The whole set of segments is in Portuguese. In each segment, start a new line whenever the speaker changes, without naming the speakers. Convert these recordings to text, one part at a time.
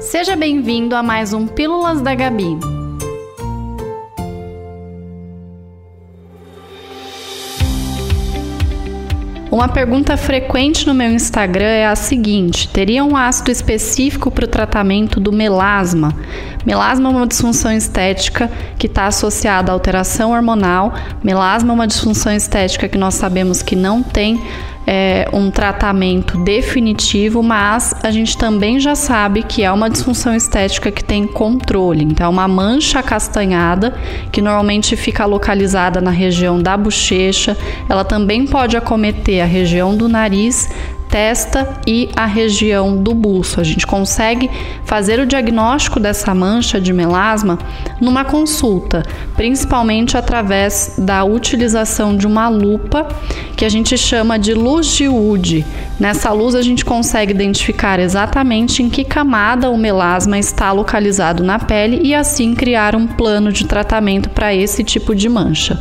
Seja bem-vindo a mais um Pílulas da Gabi. Uma pergunta frequente no meu Instagram é a seguinte: teria um ácido específico para o tratamento do melasma? Melasma é uma disfunção estética que está associada à alteração hormonal. Melasma é uma disfunção estética que nós sabemos que não tem é, um tratamento definitivo, mas a gente também já sabe que é uma disfunção estética que tem controle. Então, é uma mancha castanhada que normalmente fica localizada na região da bochecha. Ela também pode acometer a região do nariz testa e a região do buço. A gente consegue fazer o diagnóstico dessa mancha de melasma numa consulta, principalmente através da utilização de uma lupa que a gente chama de luz de Wood. Nessa luz a gente consegue identificar exatamente em que camada o melasma está localizado na pele e assim criar um plano de tratamento para esse tipo de mancha.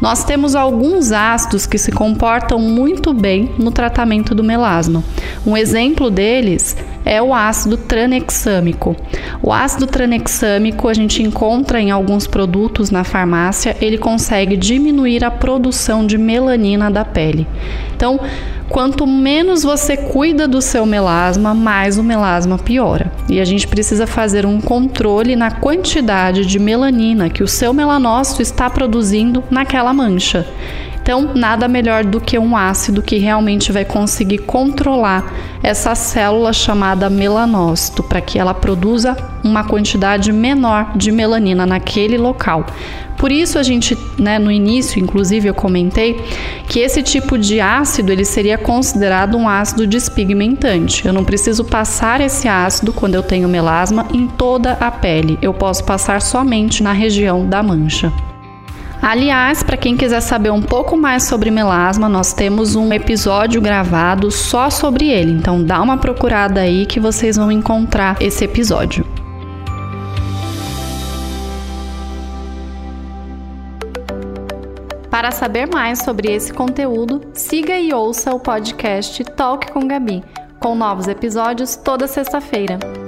Nós temos alguns ácidos que se comportam muito bem no tratamento do melasma. Um exemplo deles é o ácido tranexâmico. O ácido tranexâmico a gente encontra em alguns produtos na farmácia, ele consegue diminuir a produção de melanina da pele. Então, Quanto menos você cuida do seu melasma, mais o melasma piora. E a gente precisa fazer um controle na quantidade de melanina que o seu melanócito está produzindo naquela mancha. Então, nada melhor do que um ácido que realmente vai conseguir controlar essa célula chamada melanócito, para que ela produza uma quantidade menor de melanina naquele local. Por isso a gente, né, no início, inclusive eu comentei que esse tipo de ácido ele seria considerado um ácido despigmentante. Eu não preciso passar esse ácido quando eu tenho melasma em toda a pele. Eu posso passar somente na região da mancha. Aliás, para quem quiser saber um pouco mais sobre melasma, nós temos um episódio gravado só sobre ele. Então dá uma procurada aí que vocês vão encontrar esse episódio. Para saber mais sobre esse conteúdo, siga e ouça o podcast Talk com Gabi, com novos episódios toda sexta-feira.